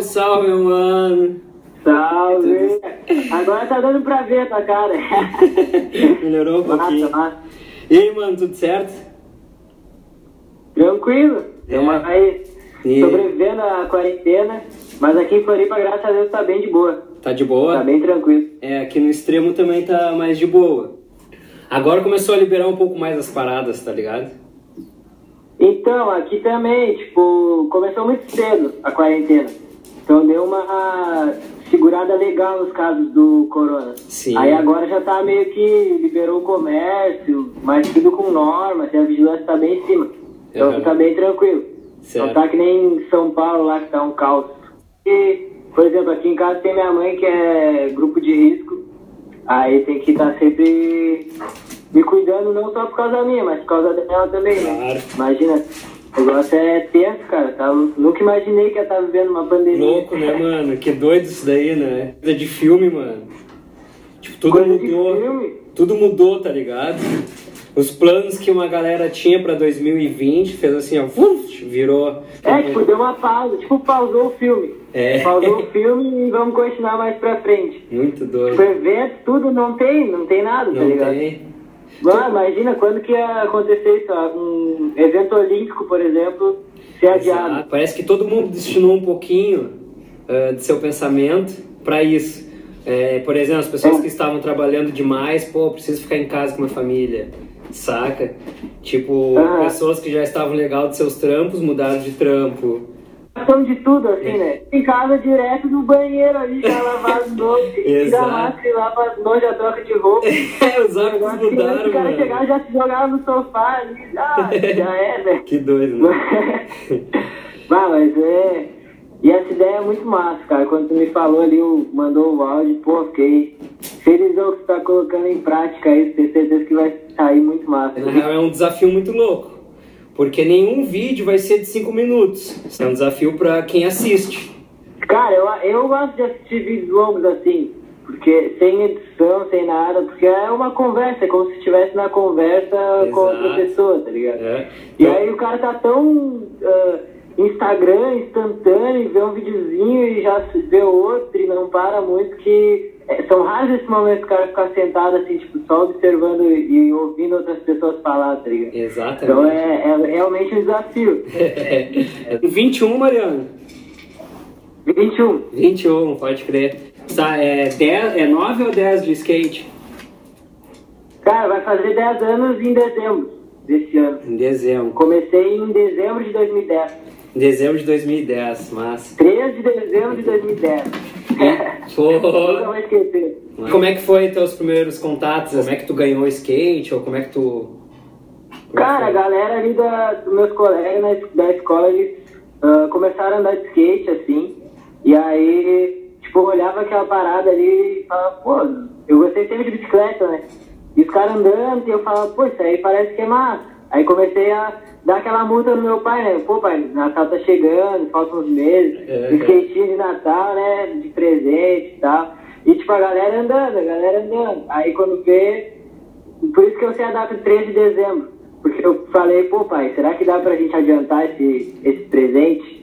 Salve, salve, mano! Salve! Agora tá dando pra ver a tua cara. Melhorou um pouquinho. Massa, massa. E aí, mano, tudo certo? Tranquilo. É. aí E- sobrevivendo a quarentena, mas aqui em Floripa, graças a Deus, tá bem de boa. Tá de boa? Tá bem tranquilo. É, aqui no extremo também tá mais de boa. Agora começou a liberar um pouco mais as paradas, tá ligado? Então, aqui também, tipo, começou muito cedo a quarentena. Então deu uma segurada legal nos casos do corona. Sim. Aí agora já tá meio que liberou o comércio, mas tudo com normas, e a vigilância tá bem em cima. Então Uhum. tá bem tranquilo. Certo. Não tá que nem em São Paulo lá que tá um caos. E, por exemplo, aqui em casa tem minha mãe que é grupo de risco. Aí tem que estar sempre me cuidando, não só por causa minha, mas por causa dela também, né? Claro. Imagina, o negócio é tenso, cara. Tá? Nunca imaginei que ia estar vivendo uma pandemia. Louco, né, mano? Que doido isso daí, né? Coisa de filme, mano. Tipo, tudo Coisa mudou. Tudo mudou, tá ligado? Os planos que uma galera tinha pra 2020 fez assim, ó, uf, virou. É, tipo, deu uma pausa, tipo, pausou o filme. É. Pausou o filme e vamos continuar mais pra frente. Muito doido. Tipo, evento, tudo não tem, não tem nada, tá Não ligado? tem. Mano, imagina quando que ia acontecer isso, um evento olímpico, por exemplo, ser adiado. Exato. Parece que todo mundo destinou um pouquinho eh, de seu pensamento para isso. Eh, por exemplo, as pessoas É. que estavam trabalhando demais, pô, preciso ficar em casa com a minha família, saca? Tipo, Ah. pessoas que já estavam legal dos seus trampos mudaram de trampo. Ação de tudo, assim, né? Em casa, direto do banheiro ali, já lavar as mãos, tira Exato. a máscara e lava as mãos, já troca de roupa. É, os hábitos mudaram, o cara mano. chegar já se jogava no sofá ali, ah, já é, né? Que doido, né? Mas é. E essa ideia é muito massa, cara. Quando tu me falou ali, o- mandou o áudio, pô, fiquei felizão que tu tá colocando em prática isso. Tenho certeza que vai sair muito massa. Na real, é um desafio muito louco. Porque nenhum vídeo vai ser de 5 minutos. É um desafio pra quem assiste. Cara, eu, eu gosto de assistir vídeos longos assim, porque sem edição, sem nada, porque é uma conversa, é como se estivesse na conversa com outra Exato. pessoa, tá ligado? É. E aí o cara tá tão ah, Instagram, instantâneo, vê um videozinho e já vê outro e não para muito, que são raros esses momentos que o cara ficar sentado assim, tipo, só observando e, ouvindo outras pessoas falar, tá ligado? Exatamente. Então é, é realmente um desafio. É. 21, Mariano. 21. 21, pode crer. É, 10, é 9 ou 10 de skate? Cara, vai fazer 10 anos em dezembro desse ano. Em dezembro. Comecei em dezembro de 2010. Em dezembro de 2010, massa. 13 de dezembro de 2010. Pô, esquecer. como é que foi teus primeiros contatos? Como é que tu ganhou skate? Ou como é que tu... Cara, a galera ali da, dos meus colegas na es- da escola, eles ah, começaram a andar de skate, assim. E aí, tipo, eu olhava aquela parada ali e falava, pô, eu gostei sempre de bicicleta, né? E os caras andando, e eu falava, pô, isso aí parece que é massa. Aí comecei a dar aquela multa no meu pai, né? Pô, pai, Natal tá chegando, faltam uns meses, É, skatinho de Natal, né? De presente e tal. E tipo, a galera andando, a galera andando. Aí quando vê, por isso que eu sei a data de 13 de dezembro. Porque eu falei, pô pai, será que dá pra gente adiantar esse, esse presente?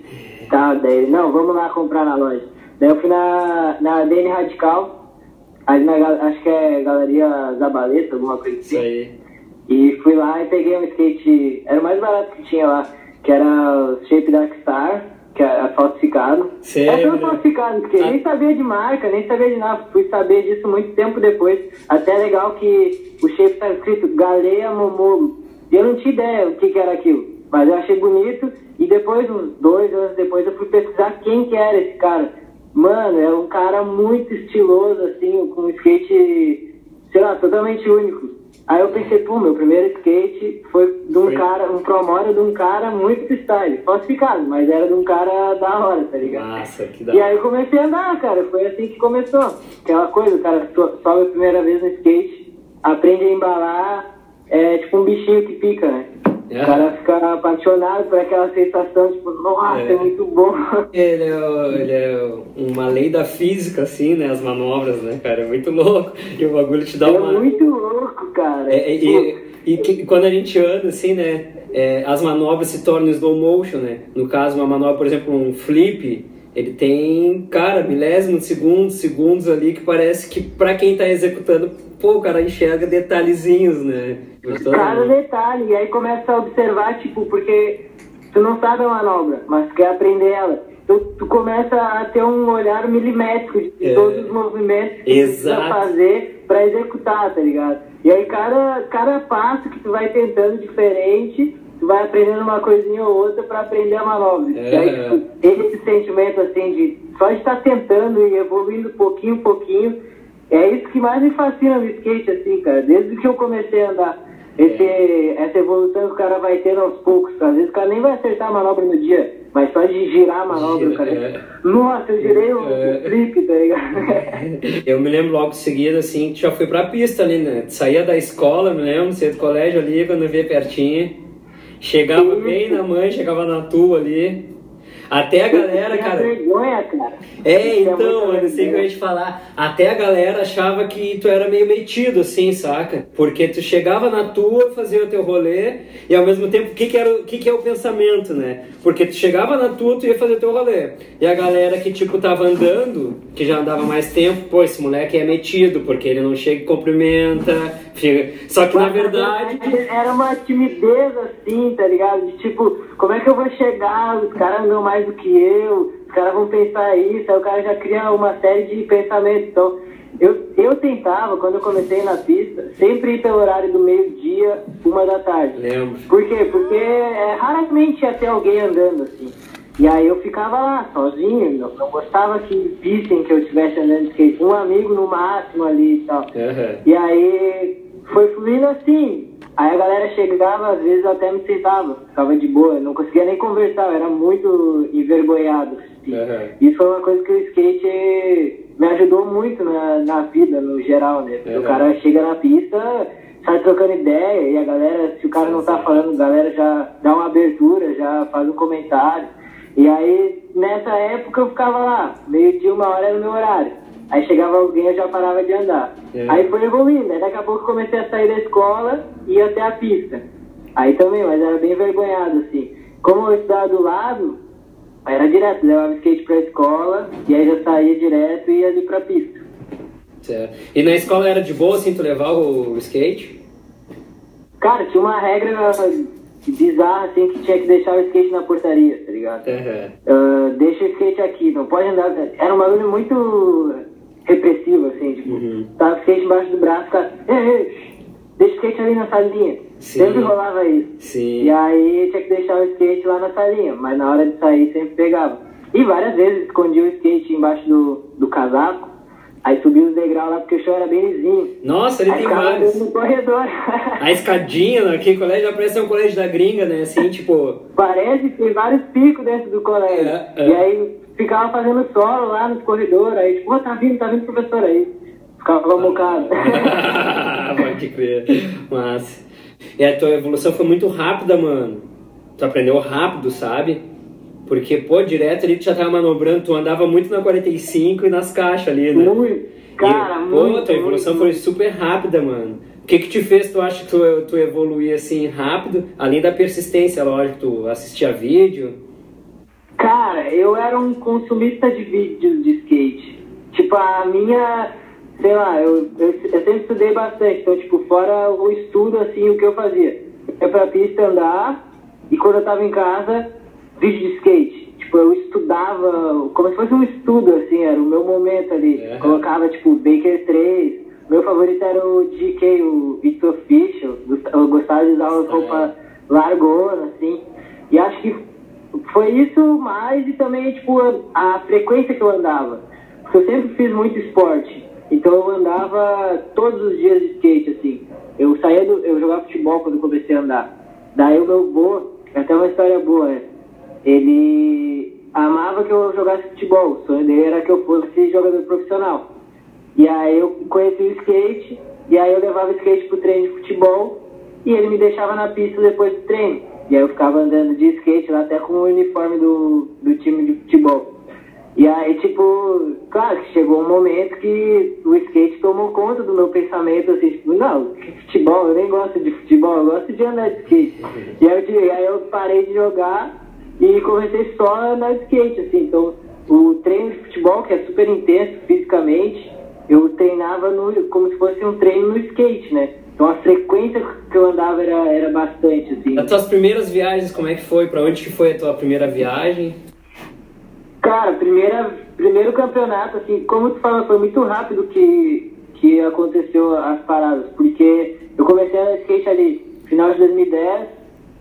Tá, daí, ele, não, vamos lá comprar na loja. Daí eu fui na, na DN Radical, ali na, acho que é Galeria Zabaleta, alguma coisa Isso assim. aí. E fui lá e peguei um skate, era o mais barato que tinha lá, que era o Shape Dark Star, que é falsificado. Sério? É tudo falsificado, porque Ah. nem sabia de marca, nem sabia de nada. Fui saber disso muito tempo depois. Até é legal que o shape tá escrito Galeia Momogo. E eu não tinha ideia o que, que era aquilo. Mas eu achei bonito. E depois, uns dois anos depois, eu fui pesquisar quem que era esse cara. Mano, é um cara muito estiloso, assim, com um skate, sei lá, totalmente único. Aí eu pensei, pô, meu primeiro skate foi de um Foi. cara, um promório de um cara muito style, falsificado, mas era de um cara da hora, tá ligado? Massa, que da E aí eu comecei a andar, cara, foi assim que começou. Aquela coisa, o cara so- sobe a primeira vez no skate, aprende a embalar, é tipo um bichinho que pica, né? É. O cara fica apaixonado por aquela sensação, tipo, nossa, é, É. muito bom. Ele é, ele é uma lei da física, assim, né? As manobras, né, cara? É muito louco. E o bagulho te dá É uma. muito louco, cara. É, é, e, e que- quando a gente anda, assim, né? é, as manobras se tornam slow motion, né? No caso, uma manobra, por exemplo, um flip, ele tem, cara, milésimos de segundos, segundos ali que parece que pra quem tá executando, pô, o cara enxerga detalhezinhos, né? Cada né? detalhe, e aí começa a observar, tipo, porque tu não sabe a manobra, mas quer aprender ela. Tu, tu começa a ter um olhar milimétrico de é. todos os movimentos que Exato. tu precisa fazer pra executar, tá ligado? E aí cada, cada passo que tu vai tentando diferente, tu vai aprendendo uma coisinha ou outra para aprender a manobra. É. E aí, tipo, esse sentimento assim de só estar tentando e evoluindo pouquinho, pouquinho, é isso que mais me fascina no skate, assim, cara. Desde que eu comecei a andar. Esse, é. Essa evolução que o cara vai tendo aos poucos. Às vezes o cara nem vai acertar a manobra no dia, mas só de girar a manobra, Gira, cara. É. Nossa, eu girei o, é. flip, tá ligado? eu me lembro logo em seguida, assim, que já fui pra pista ali, né? Saía da escola, me lembro, saía do colégio ali, quando eu via pertinho. Chegava bem na mãe, chegava na tua ali. Até a galera, cara. vergonha, cara. É, então, eu sei que eu ia te falar. Até a galera achava que tu era meio metido, assim, saca? Porque tu chegava na tua, fazia o teu rolê, e ao mesmo tempo, o que, que, era, que, que é o pensamento, né? Porque tu chegava na tua, tu ia fazer o teu rolê. E a galera que, tipo, tava andando, que já andava mais tempo, pô, esse moleque é metido, porque ele não chega e cumprimenta. Só que na verdade. Era uma timidez assim, tá ligado? De tipo, como é que eu vou chegar? Os caras andam mais mais do que eu, os caras vão pensar isso, aí o cara já cria uma série de pensamentos. Então, eu, eu tentava, quando eu comecei na pista, sempre ir pelo horário do meio-dia, uma da tarde. Lembro. Por quê? Porque é, raramente ia ter alguém andando assim. E aí eu ficava lá, sozinho, não, não gostava que vissem que eu estivesse andando de skate. Um amigo no máximo ali e tal. Uhum. E aí foi fluindo assim. Aí a galera chegava, às vezes eu até me sentava, ficava de boa, não conseguia nem conversar, eu era muito envergonhado. Assim. Uhum. Isso foi uma coisa que o skate me ajudou muito na, na vida, no geral, né? Uhum. O cara chega na pista, sai trocando ideia, e a galera, se o cara não tá falando, a galera já dá uma abertura, já faz um comentário. E aí, nessa época, eu ficava lá, meio dia, uma hora era o meu horário. Aí chegava alguém, eu já parava de andar. É. Aí foi evoluindo, aí daqui a pouco comecei a sair da escola e ia até a pista. Aí também, mas era bem vergonhado, assim. Como eu estudava do lado, era direto, levava skate pra escola e aí já saía direto e ia ali pra pista. Certo. E na escola era de boa, assim, tu levar o skate? Cara, tinha uma regra bizarra, assim, que tinha que deixar o skate na portaria, tá ligado? Uhum. Uh, deixa o skate aqui, não pode andar... Era um bagulho muito repressivo, assim, tipo, uhum. tava skate embaixo do braço, cara, ei, deixa o skate ali na salinha. Sim. Sempre rolava isso. Sim. E aí tinha que deixar o skate lá na salinha, mas na hora de sair sempre pegava. E várias vezes escondia o skate embaixo do, do casaco, aí subia os degraus lá porque o chão era bem lisinho. Nossa, ele aí tem vários. no corredor. A escadinha naquele colégio parece um colégio da gringa, né? Assim, tipo. Parece, tem vários picos dentro do colégio. É, é. E aí ficava fazendo solo lá nos corredores, aí tipo, oh, tá vindo, tá vindo professor aí. Ficava mocado. Pode crer. Mas. E a tua evolução foi muito rápida, mano. Tu aprendeu rápido, sabe? Porque, pô, direto ali tu já tava manobrando, tu andava muito na 45 e nas caixas ali, né? Muito, cara, e, muito. Pô, tua evolução muito, foi super rápida, mano. O que que te fez, tu acha que tu, tu evoluir assim rápido? Além da persistência, lógico, tu assistia vídeo, Cara, eu era um consumista de vídeos de skate. Tipo, a minha, sei lá, eu, eu, eu sempre estudei bastante. Então, tipo, fora o estudo, assim, o que eu fazia? Eu pra pista andar e quando eu tava em casa, vídeo de skate. Tipo, eu estudava como se fosse um estudo, assim, era o meu momento ali. Uhum. Colocava, tipo, Baker 3. Meu favorito era o GK, o It's Official. Eu gostava de usar umas roupas largonas, assim. E acho que foi isso mais e também, tipo, a, a frequência que eu andava. Eu sempre fiz muito esporte. Então eu andava todos os dias de skate, assim. Eu saía do. Eu jogava futebol quando comecei a andar. Daí o meu vô, é até uma história boa, né? Ele amava que eu jogasse futebol. O sonho dele era que eu fosse jogador profissional. E aí eu conheci o skate, e aí eu levava o skate pro treino de futebol, e ele me deixava na pista depois do treino. E aí eu ficava andando de skate lá até com o uniforme do, do time de futebol. E aí, tipo, claro que chegou um momento que o skate tomou conta do meu pensamento, assim, tipo, não, futebol, eu nem gosto de futebol, eu gosto de andar de skate. E aí eu, aí eu parei de jogar e comecei só a andar de skate, assim, então o treino de futebol, que é super intenso fisicamente, eu treinava no, como se fosse um treino no skate, né? Então a frequência que eu andava era, era bastante, assim. As tuas primeiras viagens, como é que foi? Pra onde que foi a tua primeira viagem? Cara, primeira, primeiro campeonato, assim, como tu falou, foi muito rápido que, que aconteceu as paradas, porque eu comecei a skate ali final de 2010,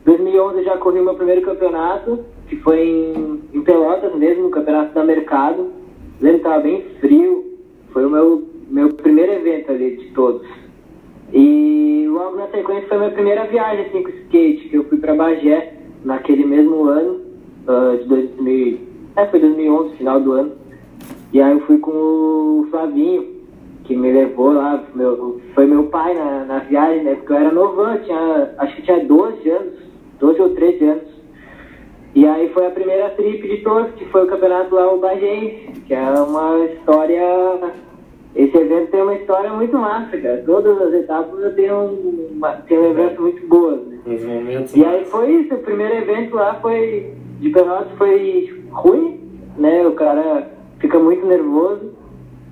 2011 eu já corri meu primeiro campeonato, que foi em, em Pelotas mesmo, o campeonato da Mercado. Lembro que tava bem frio, foi o meu, meu primeiro evento ali de todos. E logo na sequência foi minha primeira viagem assim, com skate, que eu fui para Bagé naquele mesmo ano, uh, de 2000, é, foi 2011, final do ano. E aí eu fui com o Flavinho, que me levou lá, meu, foi meu pai na, na viagem, né? Porque eu era novão, tinha, acho que tinha 12 anos, 12 ou 13 anos. E aí foi a primeira trip de todos, que foi o campeonato lá, o Bagense, que é uma história esse evento tem uma história muito massa, cara. Todas as etapas eu tenho, uma, tenho lembranças muito boas. Né? momentos e aí foi isso, o primeiro evento lá foi de Pelotas foi ruim, né? O cara fica muito nervoso.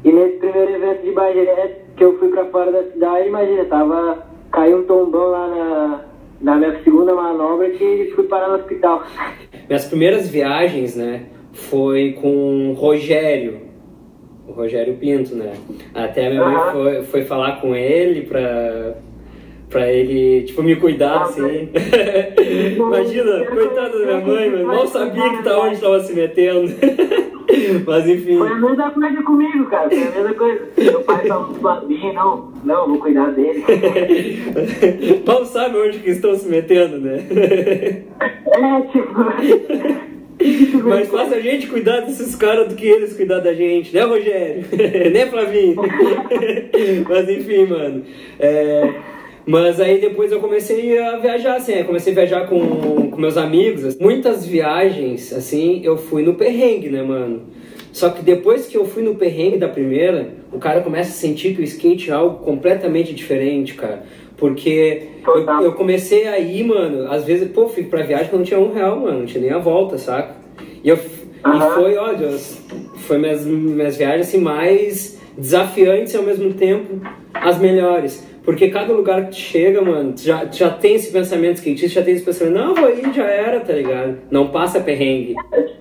E nesse primeiro evento de Bagé, que eu fui pra fora da cidade, imagina, tava. Caiu um tombão lá na, na minha segunda manobra que fui parar no hospital. Minhas primeiras viagens, né? Foi com o Rogério, o Rogério Pinto, né? Até a minha mãe foi, foi falar com ele pra, pra ele, tipo, me cuidar, ah, assim. Imagina, coitada da minha mãe, mano, mal sabia que tá onde tava se metendo. Mas enfim. Foi a mesma coisa comigo, cara. Foi a mesma coisa. Meu pai tava sozinho, não, não, vou cuidar dele. Mal sabe onde que estão se metendo, né? É, tipo. Mais fácil a gente cuidar desses caras do que eles cuidar da gente, né, Rogério? né, Flavinho? Mas enfim, mano. É, mas aí depois eu comecei a viajar, assim, eu comecei a viajar com, com meus amigos. Assim. Muitas viagens, assim, eu fui no perrengue, né, mano? Só que depois que eu fui no perrengue da primeira, o cara começa a sentir que o skate é algo completamente diferente, cara. Porque eu, eu, comecei a ir, mano, às vezes, pô, fui pra viagem que não tinha um real, mano, não tinha nem a volta, saca? E, eu, uhum. e foi, olha, foi minhas, minhas viagens assim, mais desafiantes e ao mesmo tempo as melhores. Porque cada lugar que tu chega, mano, tu já, tu já tem esse pensamento skatista, já tem esse pensamento, não, vou ir, já era, tá ligado? Não passa perrengue.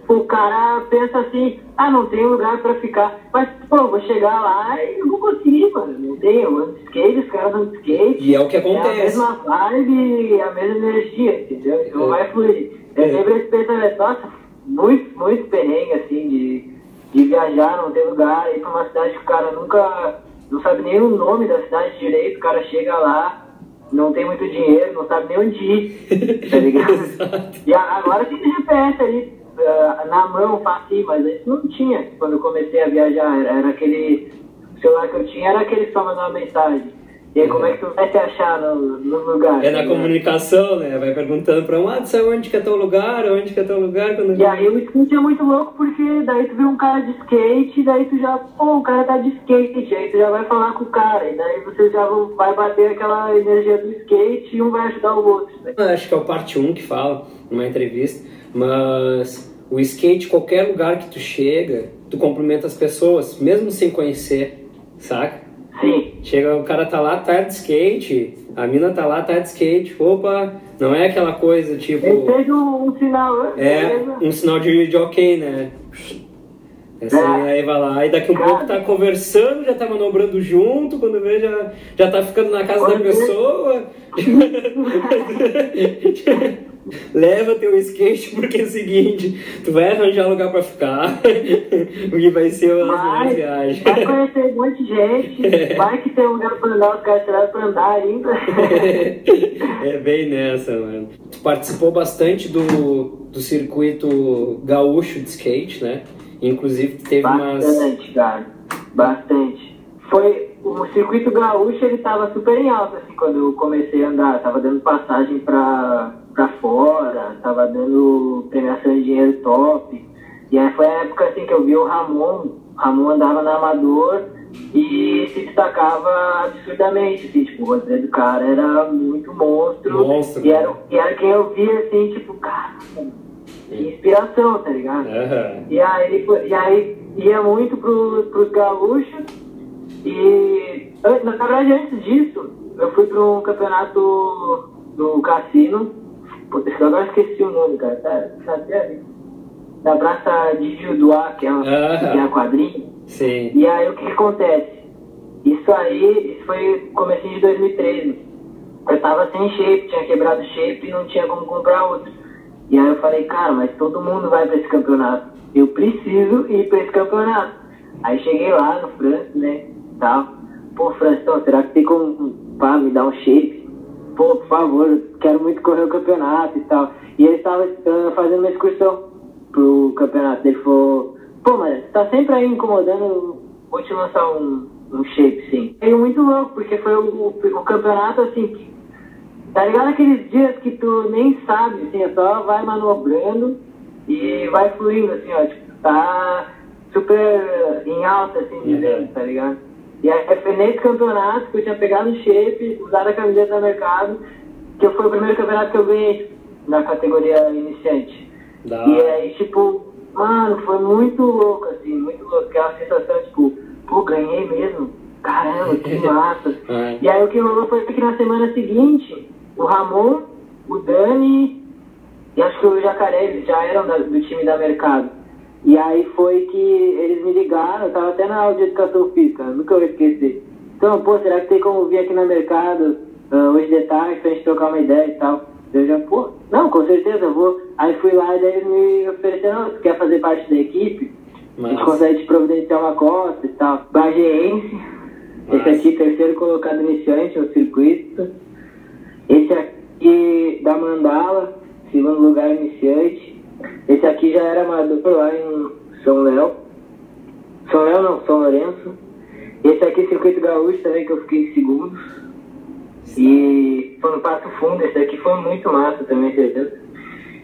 O cara pensa assim, ah, não tem lugar pra ficar. Mas, pô, vou chegar lá e não vou conseguir, mano. Não tem, eu ando de skate, os caras andam de skate. E é o que acontece. É a mesma vibe, a mesma energia, entendeu? Então é. vai fluir. É sempre esse pensamento, nossa, muito, muito perrengue, assim, de, de viajar, não ter lugar, ir pra uma cidade que o cara nunca não sabe nem o nome da cidade direito, o cara chega lá, não tem muito dinheiro, não sabe nem onde ir, tá ligado? e agora tem GPS ali uh, na mão, fácil, mas isso não tinha quando eu comecei a viajar, era, era aquele celular que eu tinha, era aquele só mandar uma mensagem. E aí, como é que tu vai se achar no, no lugar? É na comunicação, né? Vai perguntando pra um, ah, sabe onde que é teu lugar, onde que é teu lugar? Quando... E aí o skate é muito louco porque daí tu vê um cara de skate, daí tu já, pô, o cara tá de skate, aí tu já vai falar com o cara, e daí você já vai bater aquela energia do skate e um vai ajudar o outro. Né? Acho que é o parte 1 que fala, numa entrevista, mas o skate, qualquer lugar que tu chega, tu cumprimenta as pessoas, mesmo sem conhecer, saca? Sim. Chega, o cara tá lá, tá de skate, a mina tá lá, tá de skate, opa, não é aquela coisa tipo. Ele fez um, um sinal, né? É, um sinal de, de ok, né? Assim, é. Aí vai lá, aí daqui um pouco tá conversando, já tá manobrando junto, quando vê já, já tá ficando na casa da pessoa. Leva teu skate porque é o seguinte, tu vai arranjar lugar pra ficar, porque vai ser uma viagem. Vai conhecer um monte de gente, é. vai que tem um lugar pra andar, os caras tiraram pra andar ainda. é bem nessa, mano. Tu participou bastante do, do circuito gaúcho de skate, né? Inclusive teve bastante, umas. Bastante, cara. Bastante. Foi. O circuito gaúcho ele tava super em alta, assim, quando eu comecei a andar. Tava dando passagem pra pra fora, tava dando premiação de dinheiro top. E aí foi a época assim que eu vi o Ramon, Ramon andava na Amador e se destacava absurdamente, assim, tipo, o roteiro do cara era muito monstro. monstro e, era, e era quem eu via assim, tipo, cara, inspiração, tá ligado? Aham. E aí, e aí ia muito pro, pros gaúchos e na verdade antes disso eu fui um campeonato no cassino. Puta, eu agora esqueci o nome, cara. Tá, tá até ali. Da Praça de Judoá, que é uma, que é quadrinha. Sim. E aí o que, que acontece? Isso aí, isso foi comecinho de 2013. Eu tava sem shape, tinha quebrado shape e não tinha como comprar outro. E aí eu falei, cara, mas todo mundo vai pra esse campeonato. Eu preciso ir pra esse campeonato. Aí cheguei lá no Francis, né? Tal. Pô, Francis, então, será que tem como pá, me dar um shape? Pô, por favor, quero muito correr o campeonato e tal. E ele estava fazendo uma excursão pro campeonato. Ele falou, pô, mas tá sempre aí incomodando, vou te lançar um, um shape, sim. Ele muito louco, porque foi o, o, o campeonato, assim, que Tá ligado aqueles dias que tu nem sabe, assim, é só vai manobrando e vai fluindo, assim, ó, tipo, tá super em alta, assim, dizendo, tá ligado? E aí foi nesse campeonato que eu tinha pegado o shape, usado a camiseta do mercado, que foi o primeiro campeonato que eu ganhei na categoria iniciante. Da E aí, tipo, mano, foi muito louco, assim, muito louco. Aquela sensação, tipo, pô, ganhei mesmo. Caramba, que massa. É. E aí o que rolou foi que na semana seguinte, o Ramon, o Dani e acho que o Jacaré, já eram da- do time da Mercado. E aí foi que eles me ligaram, eu tava até na aula de educação física, nunca vou esquecer. Então, pô, será que tem como vir aqui no mercado ah, hoje de tarde pra gente trocar uma ideia e tal? Eu já, pô, não, com certeza eu vou. Aí fui lá e daí eles me ofereceram, tu quer fazer parte da equipe? A gente consegue te providenciar uma costa e tal. Bageense, esse Massa. aqui terceiro colocado iniciante no circuito. Esse aqui da Mandala, segundo lugar iniciante. Esse aqui já era amador lá em São Léo. São Léo não, São Lourenço. Esse aqui, Circuito Gaúcho, também que eu fiquei em segundo. E foi no Passo Fundo, esse aqui foi muito massa também, certeza.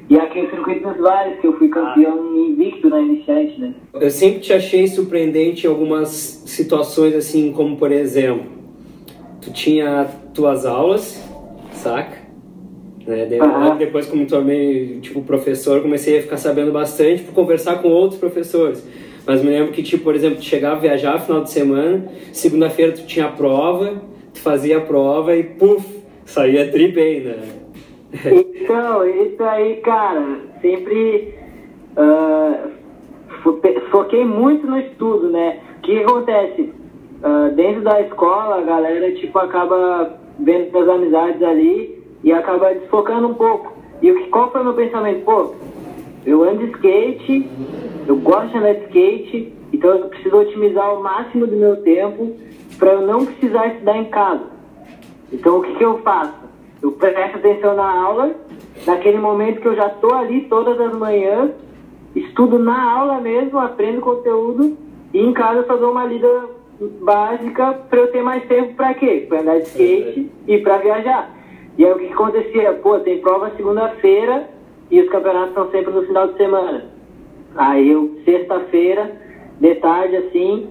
E aqui o Circuito dos Vales, que eu fui campeão invicto na iniciante, né? Eu sempre te achei surpreendente em algumas situações, assim, como por exemplo, tu tinha tuas aulas, saca? Né? Logo Depois, como tornei, tipo, professor, comecei a ficar sabendo bastante por conversar com outros professores. Mas me lembro que, tipo, por exemplo, tu chegava a viajar final de semana, segunda-feira tu tinha a prova, tu fazia a prova e, puf, saía tri bem, né? Então, isso aí, cara, sempre ah, fo- foquei muito no estudo, né? O que acontece? Ah, dentro da escola, a galera, tipo, acaba vendo suas amizades ali e acaba desfocando um pouco. E qual foi o meu pensamento? Pô, eu ando de skate, eu gosto de andar de skate, então eu preciso otimizar o máximo do meu tempo para eu não precisar estudar em casa. Então o que, que eu faço? Eu presto atenção na aula, naquele momento que eu já estou ali todas as manhãs, estudo na aula mesmo, aprendo conteúdo e em casa só dou uma lida básica para eu ter mais tempo para quê? Para andar de skate e para viajar. E aí o que, acontecia? Pô, tem prova segunda-feira e os campeonatos são sempre no final de semana. Aí eu, sexta-feira, de tarde assim,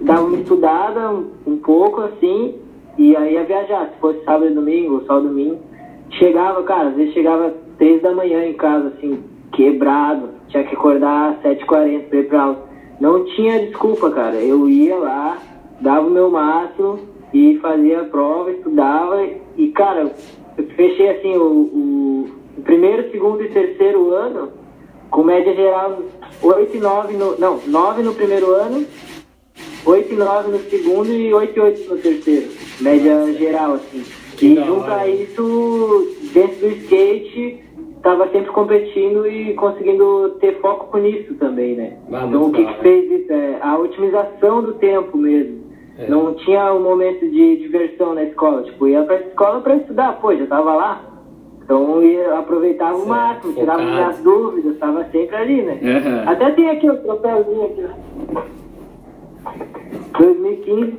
dava uma estudada um, um pouco assim, e aí ia viajar. Se fosse sábado e domingo, ou só domingo. Chegava, cara, às vezes chegava três da manhã em casa, assim, quebrado. Tinha que acordar às 7h40 pra ir pra aula. Não tinha desculpa, cara. Eu ia lá, dava o meu máximo e fazia a prova, estudava. E, cara, eu fechei assim o, o, o primeiro, segundo e terceiro ano com média geral 8 e 9 no. Não, 9 no primeiro ano, 8 e 9 no segundo e 8 e 8 no terceiro. Média geral, assim. Que e junto hora. a isso, dentro do skate, tava sempre competindo e conseguindo ter foco nisso também, né? Ah, então o que, que fez isso? É a otimização do tempo mesmo. É. Não tinha um momento de diversão na escola. Tipo, ia pra escola pra estudar, pô, já tava lá. Então eu aproveitava Certo, o máximo, tirava minhas dúvidas, tava sempre ali, né? Aham. Até tem aqui o troféuzinho aqui, ó. 2015,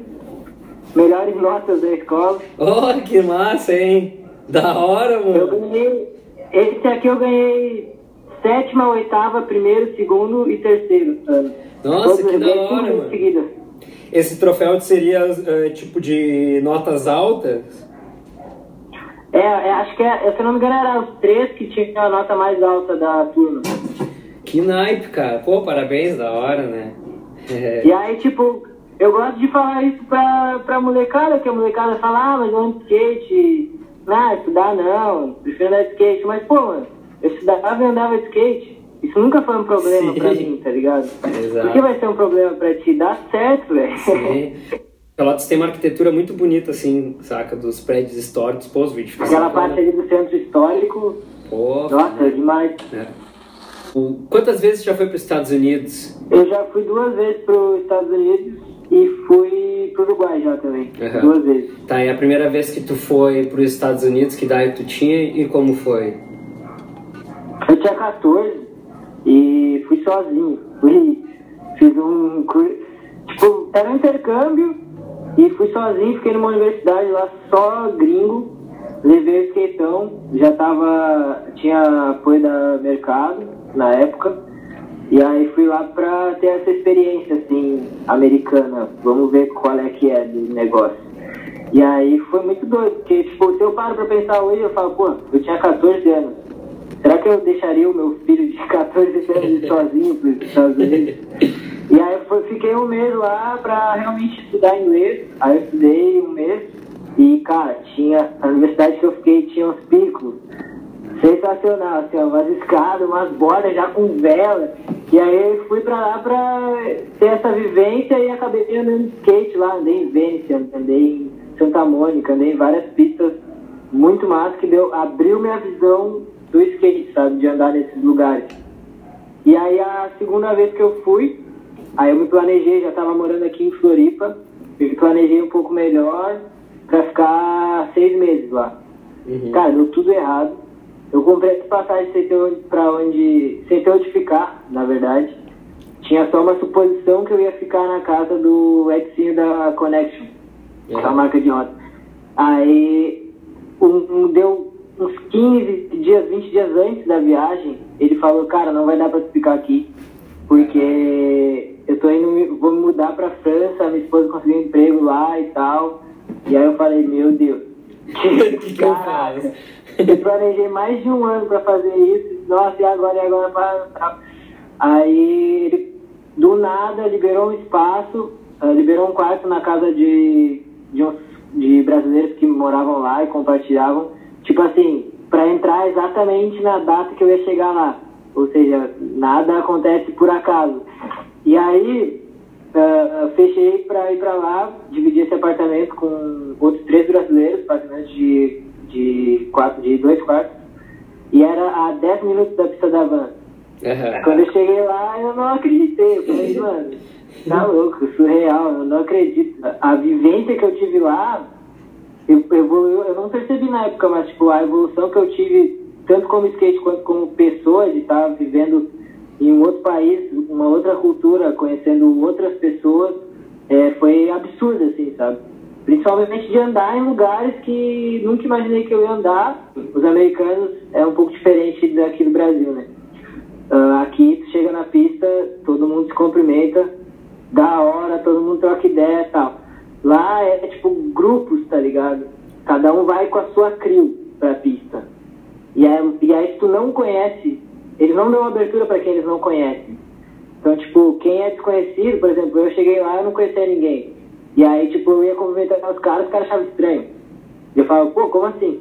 melhores notas da escola. Oh, que massa, hein? Da hora, Eu mano. ganhei, esse aqui eu ganhei sétima, oitava, primeiro, segundo e terceiro ano. Nossa, Todos que eu da hora, mano. seguida. Esse troféu seria eh, tipo de notas altas? É, é, acho que, é, se eu não me engano, era os três que tinham a nota mais alta da turma. Que naipe, cara. Pô, parabéns, da hora, né? É. E aí, tipo, eu gosto de falar isso pra, pra molecada, que a molecada fala, ah, mas ando de skate. Não, estudar não, prefiro andar de skate. Mas, pô, mano, eu estudava e andava de skate. Isso nunca foi um problema Sim. pra mim, tá ligado? Exato. Por que vai ser um problema pra ti? Dá certo, velho. Sim. Pelotas tem uma arquitetura muito bonita, assim, saca? Dos prédios históricos, pô, os vídeos. Aquela parte ali do centro histórico. Pô, Nossa, é demais. É. O, quantas vezes já foi para os Estados Unidos? Eu já fui duas vezes para os Estados Unidos e fui para o Uruguai já também. Uhum. Duas vezes. Tá, e a primeira vez que tu foi para os Estados Unidos, que idade tu tinha e como foi? Eu tinha 14 e fui sozinho. Fui, fiz um. Tipo, era um intercâmbio e fui sozinho, fiquei numa universidade lá só gringo. Levei o skateão, já tava. tinha apoio da mercado na época. E aí fui lá pra ter essa experiência, assim, americana. Vamos ver qual é que é do negócio. E aí foi muito doido, porque, tipo, se eu paro pra pensar hoje, eu falo, pô, eu tinha 14 anos. Será que eu deixaria o meu filho de 14 anos sozinho pros Estados Unidos? E aí eu fiquei um mês lá pra realmente estudar inglês. Aí eu estudei um mês. E, cara, tinha. A universidade que eu fiquei tinha uns picos sensacional, assim, ó, umas escadas, umas bordas já com vela. E aí fui pra lá pra ter essa vivência e acabei andando de skate lá, andei em Vênice, andei em Santa Mônica, andei em várias pistas muito massa que deu, abriu minha visão do skate, sabe, de andar nesses lugares. E aí a segunda vez que eu fui, aí eu me planejei, já tava morando aqui em Floripa, me planejei um pouco melhor pra ficar seis meses lá. Uhum. Cara, deu tudo errado eu comprei essa passagem sem ter onde, pra onde. sem ter onde ficar, na verdade. Tinha só uma suposição que eu ia ficar na casa do Exinho da Connection, uhum. a marca de roda. Aí um, um, deu uns 15 dias, 20 dias antes da viagem, ele falou, cara, não vai dar pra ficar aqui, porque eu tô indo, vou me mudar pra França, minha esposa conseguiu um emprego lá e tal. E aí eu falei, meu Deus, que, que caralho. Eu planejei mais de um ano para fazer isso. Nossa, e agora, e agora? Pra... Aí ele, do nada, liberou um espaço, uh, liberou um quarto na casa de, de, uns, de brasileiros que moravam lá e compartilhavam. Tipo assim, para entrar exatamente na data que eu ia chegar lá. Ou seja, nada acontece por acaso. E aí, uh, fechei para ir para lá, dividi esse apartamento com outros três brasileiros, apartamentos de de, quatro, de dois quartos, e era a 10 minutos da pista da van. Uhum. Quando eu cheguei lá, eu não acreditei. Eu falei, mano, tá louco, surreal, eu não acredito. A vivência que eu tive lá, eu, eu, não percebi na época, mas tipo, a evolução que eu tive, tanto como skate quanto como pessoa, de estar vivendo em um outro país, uma outra cultura, conhecendo outras pessoas, é, foi absurdo, assim, sabe? Principalmente de andar em lugares que nunca imaginei que eu ia andar. Os americanos é um pouco diferente daqui do Brasil, né? Uh, aqui tu chega na pista, todo mundo se cumprimenta, da hora, todo mundo troca ideia e tal. Lá é, é tipo grupos, tá ligado? Cada um vai com a sua crew pra pista. E aí, e aí se tu não conhece, eles não dão abertura para quem eles não conhecem. Então, tipo, quem é desconhecido, por exemplo, eu cheguei lá e não conhecia ninguém. E aí, tipo, eu ia cumprimentar os caras, os caras achavam estranho. E eu falava, pô, como assim?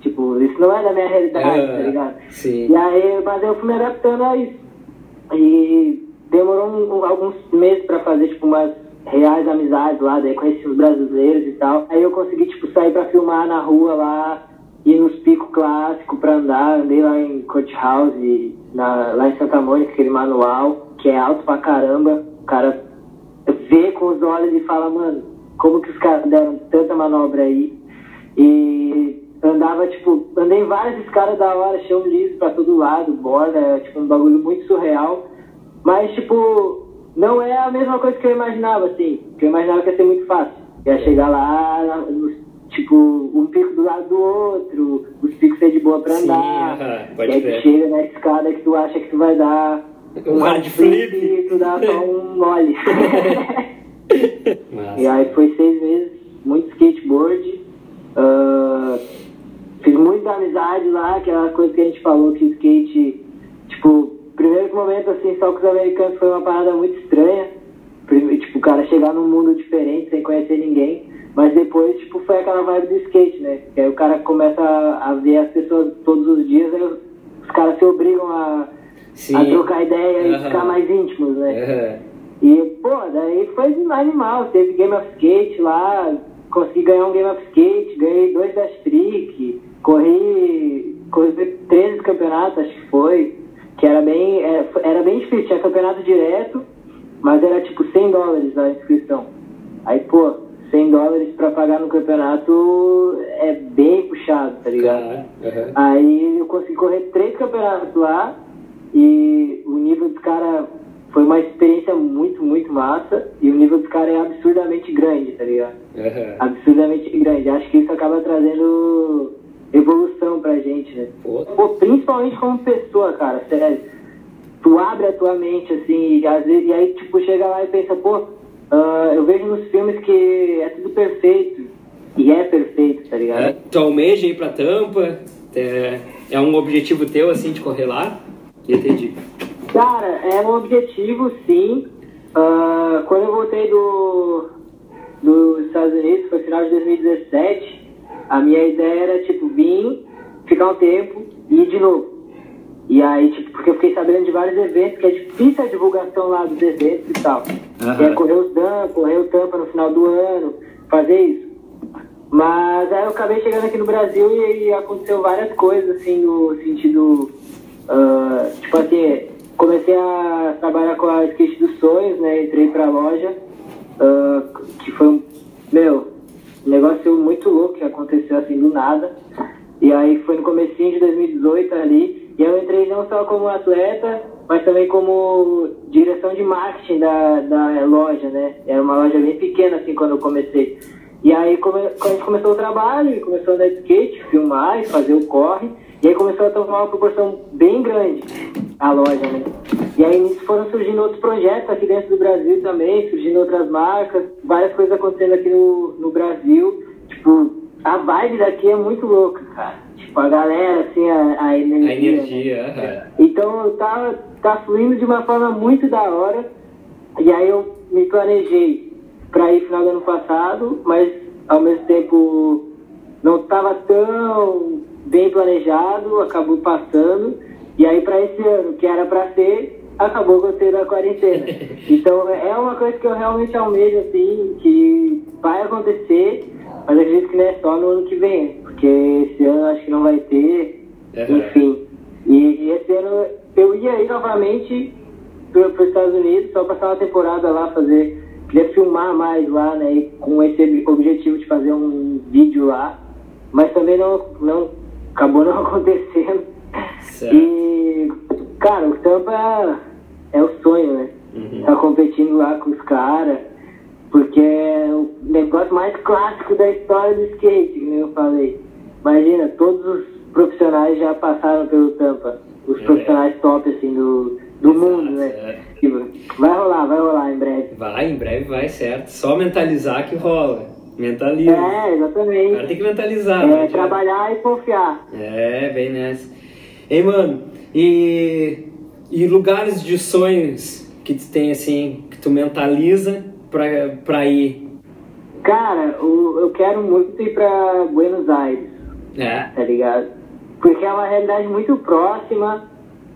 Tipo, isso não é da minha realidade, tá ligado? Sim. E aí, mas eu fui me adaptando a isso. E demorou um, alguns meses pra fazer, tipo, umas reais amizades lá, daí conheci os brasileiros e tal. Aí eu consegui, tipo, sair pra filmar na rua lá, ir nos picos clássicos pra andar. Andei lá em Courthouse, na, lá em Santa Mônica, aquele manual, que é alto pra caramba. O cara vê com os olhos e fala, mano, como que os caras deram tanta manobra aí? E andava, tipo, andei várias escadas da hora, chão liso pra todo lado, borda, tipo, um bagulho muito surreal. Mas, tipo, não é a mesma coisa que eu imaginava, assim. Que eu imaginava que ia ser muito fácil. Ia chegar lá, tipo, um pico do lado do outro, os picos ser de boa pra andar. Uh -huh, pode e aí tu chega na escada que tu acha que tu vai dar um hard flip. E tu dá só um mole. e aí foi seis meses, muito skateboard. Uh, fiz muita amizade lá, aquela coisa que a gente falou que o skate, tipo, primeiro momento assim, só com os americanos foi uma parada muito estranha. Primeiro, tipo, o cara chegar num mundo diferente sem conhecer ninguém. Mas depois, tipo, foi aquela vibe do skate, né? Que aí o cara começa a, a ver as pessoas todos os dias, aí os, os caras se obrigam a, a trocar ideia uhum. e ficar mais íntimos, né? Uhum. E, pô, daí foi animal. Teve Game of Skate lá, consegui ganhar um Game of Skate, ganhei dois da Trick, corri, corri 13 campeonatos, acho que foi, que era bem, era, é, era bem difícil, tinha campeonato direto, mas era tipo 100 dólares a inscrição. Aí, pô, 100 dólares pra pagar no campeonato é bem puxado, tá ligado? Uhum. Aí eu consegui correr três campeonatos lá e o nível dos caras foi uma experiência muito, muito massa e o nível dos caras é absurdamente grande, tá ligado? Uhum. Absurdamente grande. Acho que isso acaba trazendo evolução pra gente, né? Pô, principalmente como pessoa, cara, sério. Tu abre a tua mente, assim, e, às vezes, e aí, tipo, chega lá e pensa, pô, uh, eu vejo nos filmes que é tudo perfeito. E é perfeito, tá ligado? É, tu almeja ir pra tampa? É, é um objetivo teu, assim, de correr lá? Entendi. Cara, é um objetivo, sim. Uh, quando eu voltei do, dos Estados Unidos, foi final de 2017, a minha ideia era, tipo, vir, ficar um tempo e ir de novo. E aí, tipo, porque eu fiquei sabendo de vários eventos, que é difícil a divulgação lá dos eventos e tal. Uhum. é correr os Dan, correr o Tampa no final do ano, fazer isso. Mas aí eu acabei chegando aqui no Brasil e, e aconteceu várias coisas, assim, no sentido. Uh, tipo assim, comecei a trabalhar com a Skate dos Sonhos, né? Entrei pra loja, uh, que foi um. Meu, um negócio muito louco que aconteceu assim do nada. E aí foi no comecinho de 2018 ali. E eu entrei não só como atleta, mas também como direção de marketing da, da loja, né? Era uma loja bem pequena assim quando eu comecei. E aí come, quando a gente começou o trabalho, começou a andar de skate, filmar e fazer o corre. E aí começou a tomar uma proporção bem grande a loja, né? E aí nisso foram surgindo outros projetos aqui dentro do Brasil também, surgindo outras marcas, várias coisas acontecendo aqui no, no Brasil. Tipo, a vibe daqui é muito louca, cara. Tipo, a galera, assim, a, a energia. A energia, né? Então tá, tá fluindo de uma forma muito da hora. E aí eu me planejei pra ir final do ano passado, mas ao mesmo tempo não estava tão bem planejado, acabou passando. E aí, para esse ano, que era para ser, acabou com a quarentena. Então, é uma coisa que eu realmente almejo, assim, que vai acontecer, mas acredito que não é só no ano que vem, porque esse ano acho que não vai ter, enfim. E, e, esse ano eu ia ir novamente para os Estados Unidos, só passar uma temporada lá, fazer, queria filmar mais lá, né, com esse objetivo de fazer um vídeo lá, mas também não, não acabou não acontecendo. Certo. E, cara, o Tampa é, o sonho, né? Uhum. Tá competindo lá com os caras, porque é o negócio mais clássico da história do skate, como eu falei. Imagina, todos os profissionais já passaram pelo Tampa. Os é. profissionais top, assim, do, do Exato, mundo, né? É. Vai rolar, vai rolar em breve. Vai, em breve vai, certo. Só mentalizar que rola. Mentaliza. É, exatamente. Cara tem que mentalizar. É, né? trabalhar e confiar. É, bem nessa. Ei, mano, e, e lugares de sonhos que tu tem, assim, que tu mentaliza pra, pra ir? Cara, eu, eu quero muito ir pra Buenos Aires. É. Tá ligado? Porque é uma realidade muito próxima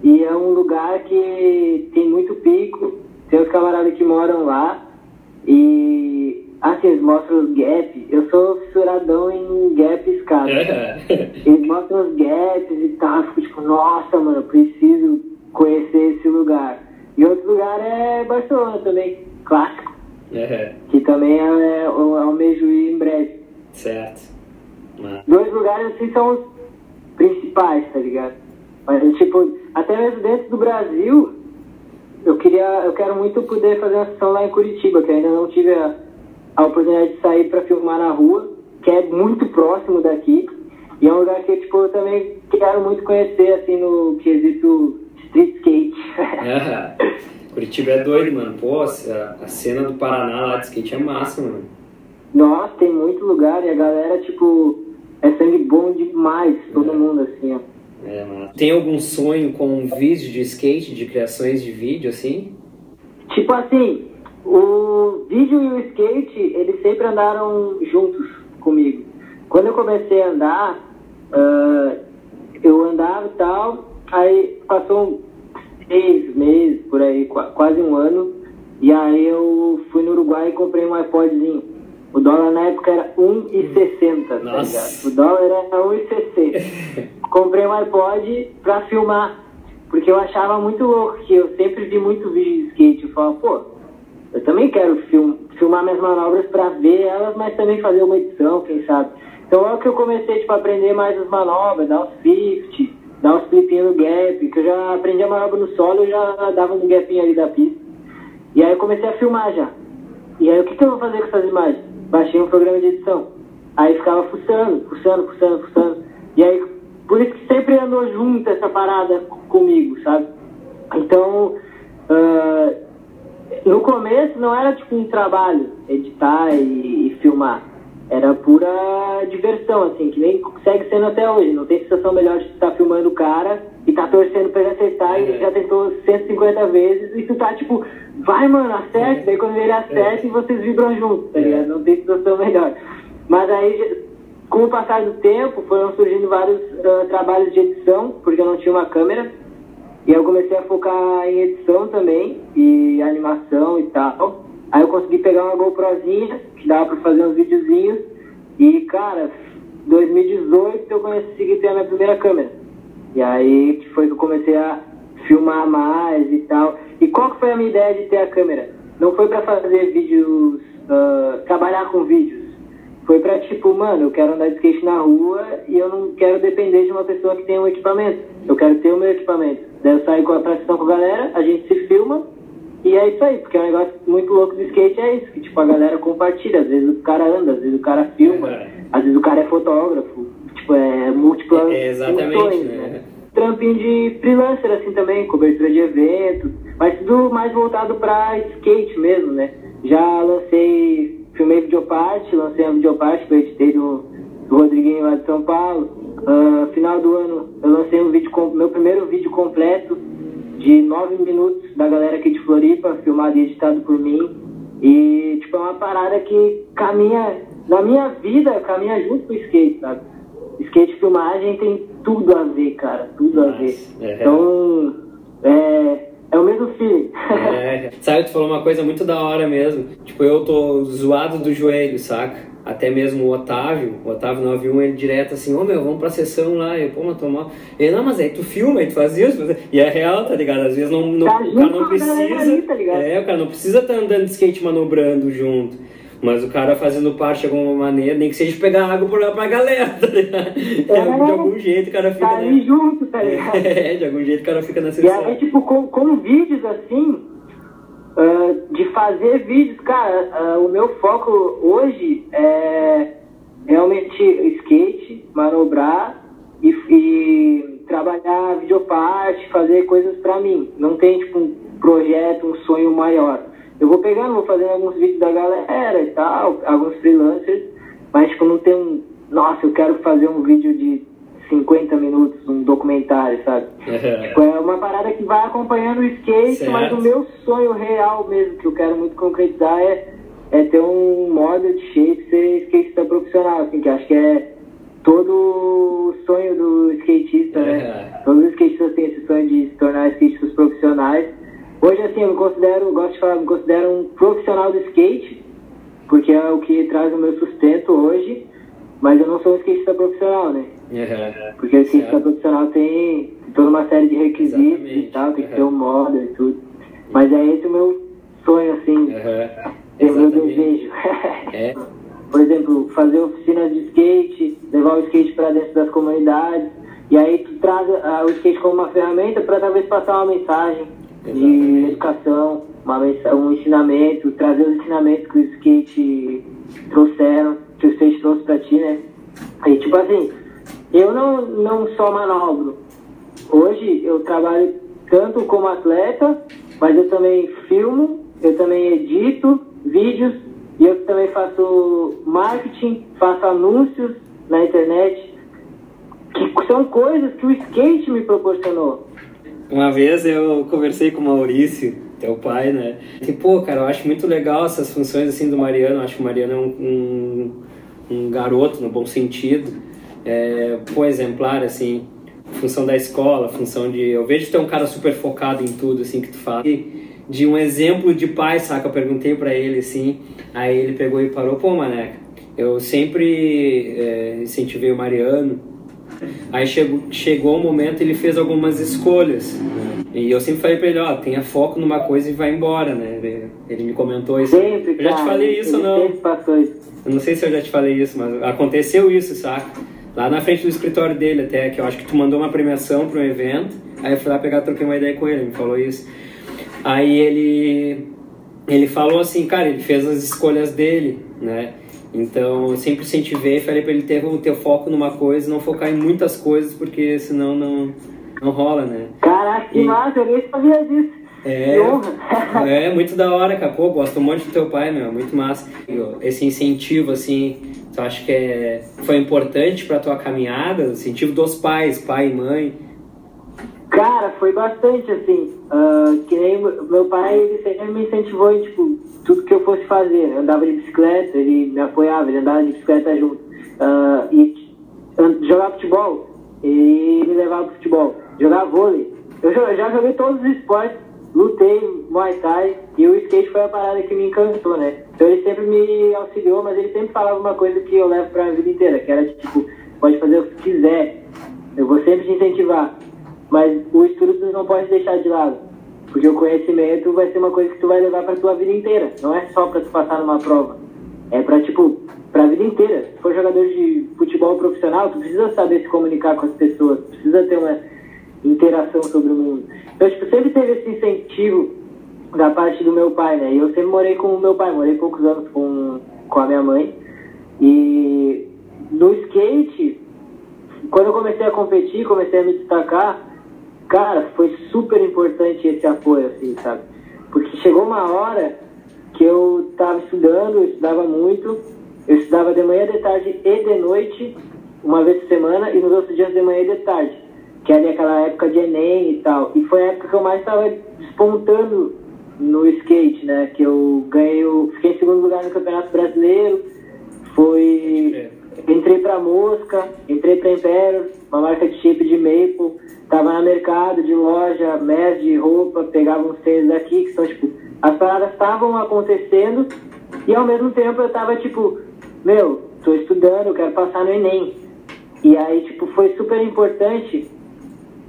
e é um lugar que tem muito pico. Tem os camaradas que moram lá e Assim, eles mostram os gaps. Eu sou fissuradão em gap escada. É. Eles mostram os gaps e tal. Eu fico tipo, nossa, mano, eu preciso conhecer esse lugar. E outro lugar é Barcelona também, clássico. É. Que também é, eu almejo ir em breve. Certo. Dois lugares assim são os principais, tá ligado? Mas tipo, até mesmo dentro do Brasil, eu queria, eu quero muito poder fazer uma sessão lá em Curitiba, que ainda não tive a a oportunidade de sair para filmar na rua, que é muito próximo daqui. E é um lugar que tipo, eu também quero muito conhecer, assim, no quesito street skate. É, Curitiba é doido, mano. Pô, a, cena do Paraná lá de skate é massa, mano. Nossa, tem muito lugar e a galera, tipo, é sangue bom demais, todo é. mundo assim, ó. É, Tem algum sonho com um vídeo de skate, de criações de vídeo, assim? Tipo assim, o vídeo e o skate, eles sempre andaram juntos comigo. Quando eu comecei a andar, uh, eu andava e tal, aí passou seis meses, por aí, quase um ano, e aí eu fui no Uruguai e comprei um iPodzinho. O dólar na época era 1,60, tá ligado? O dólar era 1,60. comprei um iPod pra filmar, porque eu achava muito louco, que eu sempre vi muito vídeo de skate. Eu falava, pô, eu também quero film, filmar minhas manobras pra ver elas, mas também fazer uma edição, quem sabe. Então logo que eu comecei tipo, a aprender mais as manobras, dar os 50, dar uns flipinhos no gap, que eu já aprendi a manobra no solo, eu já dava um gapinho ali da pista. E aí eu comecei a filmar já. E aí o que, que eu vou fazer com essas imagens? Baixei um programa de edição. Aí ficava fuçando, fuçando, fuçando, fuçando. E aí, por isso que sempre andou junto essa parada comigo, sabe? Então, uh, no começo não era tipo um trabalho, editar e, e filmar era pura diversão, assim, que nem segue sendo até hoje. Não tem sensação melhor de estar filmando o cara e tá torcendo pra ele acertar é. e ele já tentou 150 vezes e tu tá tipo, vai mano, acerta, é. daí quando ele acerta é. e vocês vibram juntos, tá é. ligado? Não tem situação melhor. Mas aí, com o passar do tempo, foram surgindo vários uh, trabalhos de edição, porque eu não tinha uma câmera. E eu comecei a focar em edição também, e animação e tal. Aí eu consegui pegar uma GoProzinha, que dava pra fazer uns videozinhos. E, cara, 2018 eu consegui ter a minha primeira câmera. E aí foi que eu comecei a filmar mais e tal. E qual que foi a minha ideia de ter a câmera? Não foi para fazer vídeos, uh, trabalhar com vídeos. Foi pra tipo, mano, eu quero andar de skate na rua e eu não quero depender de uma pessoa que tem um equipamento. Eu quero ter o meu equipamento. Daí eu saio com a praticão com a galera, a gente se filma e é isso aí, porque é um negócio muito louco do skate, é isso, que tipo, a galera compartilha, às vezes o cara anda, às vezes o cara filma, é. às vezes o cara é fotógrafo, tipo, é múltipla é, Exatamente, funções, né? né? Trampinho de freelancer assim também, cobertura de eventos, mas tudo mais voltado pra skate mesmo, né? Já lancei, filmei videoparte, lancei uma videoparte que eu editei do, do Rodriguinho lá de São Paulo. Uh, final do ano eu lancei um vídeo, meu primeiro vídeo completo de nove minutos da galera aqui de Floripa, filmado e editado por mim. E, tipo, é uma parada que caminha, na minha vida, caminha junto com o skate, sabe? Skate filmagem tem tudo a ver, cara, tudo a ver. É. Então, é, é o mesmo feeling. É, sabe, tu falou uma coisa muito da hora mesmo. Tipo, eu tô zoado do joelho, saca? até mesmo o Otávio, o Otávio 91, ele direto assim, ô oh, meu, vamos pra sessão lá, eu, pô, mas tomar. Ele, não, mas aí tu filma, aí tu faz isso, e é real, tá ligado? Às vezes não, não tá o cara não precisa. Ali, tá é, o cara não precisa estar tá andando de skate manobrando junto. Mas o cara fazendo parte de alguma maneira, nem que seja pegar água por lá pra galera, tá ligado? É, de algum jeito o cara fica. Tá ali né? junto, tá ligado? É, de algum jeito o cara fica na sessão. E aí, tipo, com, com vídeos assim, uh, de fazer vídeos, cara, uh, o meu foco hoje é realmente skate, manobrar e, e trabalhar videoparte, fazer coisas pra mim. Não tem, tipo, um projeto, um sonho maior. Eu vou pegando, vou fazendo alguns vídeos da galera e tal, alguns freelancers, mas, tipo, não tem um... Nossa, eu quero fazer um vídeo de 50 minutos, um documentário, sabe? É. Tipo, é uma parada que vai acompanhando o skate, certo. mas o meu sonho real mesmo, que eu quero muito concretizar, é, é ter um model de shape ser skatista profissional, assim, que acho que é todo o sonho do skatista, né? É. Todos os skatistas têm esse sonho de se tornar skatistas profissionais. Hoje, assim, eu me considero, gosto de falar, me considero um profissional do skate, porque é o que traz o meu sustento hoje, mas eu não sou um skatista profissional, né? Uhum. Porque o cientista profissional tem toda uma série de requisitos Exatamente. e tal, tem que ter um modo e tudo. Mas é esse o meu sonho, assim, uhum. é o meu desejo. É. Por exemplo, fazer oficinas de skate, levar o skate para dentro das comunidades, e aí tu traz uh, o skate como uma ferramenta para talvez passar uma mensagem Exatamente. educação, uma, um ensinamento, trazer os ensinamentos que o skate trouxeram, que o skate trouxe para ti, né? E tipo assim, eu não, não só manobro. Hoje eu trabalho tanto como atleta, mas eu também filmo, eu também edito vídeos e eu também faço marketing, faço anúncios na internet, que são coisas que o skate me proporcionou. Uma vez eu conversei com o Maurício, teu pai, né? E, pô, cara, eu acho muito legal essas funções assim do Mariano. Eu acho que o Mariano é um, um, um garoto, no bom sentido. É, pô, exemplar, assim. Função da escola, função de. Eu vejo que tu é um cara super focado em tudo, assim, que tu fala. E de um exemplo de pai, saca? Eu perguntei para ele, assim. Aí ele pegou e parou, pô, maneca. Eu sempre é, incentivei o Mariano Aí chegou, chegou o momento ele fez algumas escolhas. Né? E eu sempre falei pra ele, ó, tenha foco numa coisa e vai embora, né? Ele, ele me comentou isso. Sempre, eu já te falei isso não? Eu não sei se eu já te falei isso, mas aconteceu isso, saca? Lá na frente do escritório dele até, que eu acho que tu mandou uma premiação para um evento. Aí eu fui lá pegar, troquei uma ideia com ele, ele me falou isso. Aí ele ele falou assim, cara, ele fez as escolhas dele, né? Então, eu sempre incentivei, falei para ele ter o teu foco numa coisa, não focar em muitas coisas, porque senão não, não rola, né? Caraca, que e... massa, eu nem sabia disso. É, é muito da hora, cara. Pô, gosto um monte do teu pai, meu, muito massa. Esse incentivo, assim, tu acha que é, foi importante pra tua caminhada? O incentivo dos pais, pai e mãe? Cara, foi bastante, assim. Uh, que nem meu pai, ele sempre me incentivou em, tipo, tudo que eu fosse fazer. Eu andava de bicicleta, ele me apoiava, ele andava de bicicleta junto. Uh, e jogar futebol, ele me levava pro futebol. Jogar vôlei. Eu já joguei todos os esportes, lutei Muay Thai e o skate foi a parada que me encantou, né? Então ele sempre me auxiliou, mas ele sempre falava uma coisa que eu levo pra vida inteira, que era tipo, pode fazer o que quiser, eu vou sempre te incentivar, mas o estudo tu não pode deixar de lado. Porque o conhecimento vai ser uma coisa que tu vai levar pra tua vida inteira. Não é só pra tu passar numa prova. É pra, tipo, pra vida inteira. Se for jogador de futebol profissional, tu precisa saber se comunicar com as pessoas. Precisa ter uma interação sobre o mundo. Então, tipo, sempre teve esse incentivo da parte do meu pai, né? E eu sempre morei com o meu pai. Morei poucos anos com, com a minha mãe. E no skate, quando eu comecei a competir, comecei a me destacar cara, foi super importante esse apoio, assim, sabe? Porque chegou uma hora que eu estava estudando, eu estudava muito, eu estudava de manhã, de tarde e de noite, uma vez por semana, e nos outros dias de manhã e de tarde, que era aquela época de Enem e tal. E foi a época que eu mais estava despontando no skate, né? Que eu ganhei, eu fiquei em segundo lugar no Campeonato Brasileiro, foi... Entrei pra Mosca, entrei pra Imperial, uma marca de chip de maple, tava no mercado de loja, mês de roupa, pegava uns tênis daqui, que são tipo, as paradas estavam acontecendo e ao mesmo tempo eu tava tipo, meu, tô estudando, quero passar no Enem. E aí, tipo, foi super importante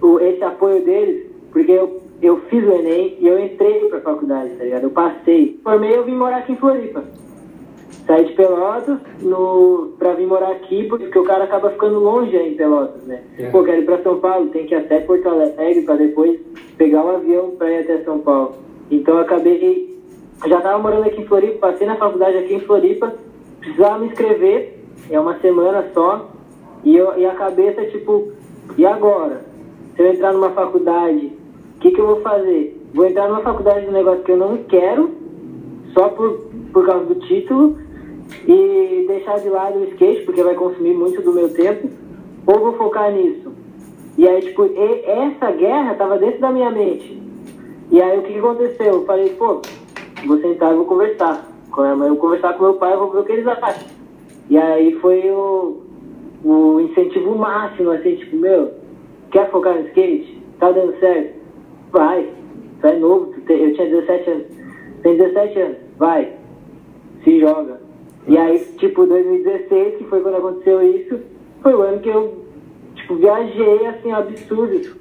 o, esse apoio deles, porque eu, eu fiz o Enem e eu entrei pra faculdade, tá ligado? Eu passei. Formei, eu vim morar aqui em Floripa saí de Pelotas no, pra vir morar aqui, porque o cara acaba ficando longe aí em Pelotas, né? É. Pô, quero ir pra São Paulo, tem que ir até Porto Alegre pra depois pegar um avião pra ir até São Paulo. Então eu acabei, já tava morando aqui em Floripa, passei na faculdade aqui em Floripa, precisava me inscrever, é uma semana só, e, eu, e a cabeça, tipo, e agora? Se eu entrar numa faculdade, o que, que eu vou fazer? Vou entrar numa faculdade de um negócio que eu não quero, só por, por causa do título, e deixar de lado o skate, porque vai consumir muito do meu tempo, ou vou focar nisso? E aí, tipo, e, essa guerra tava dentro da minha mente. E aí, o que, aconteceu? Eu falei, pô, vou sentar e vou conversar com minha mãe, vou conversar com meu pai, vou ver o que eles acham. E aí foi o, o incentivo máximo, assim, tipo, meu, quer focar no skate? Tá dando certo? Vai, tu é novo, eu tinha 17 anos, tem 17 anos, vai, se joga. E aí, tipo, 2016, que foi quando aconteceu isso, foi o ano que eu, tipo, viajei, assim, absurdo.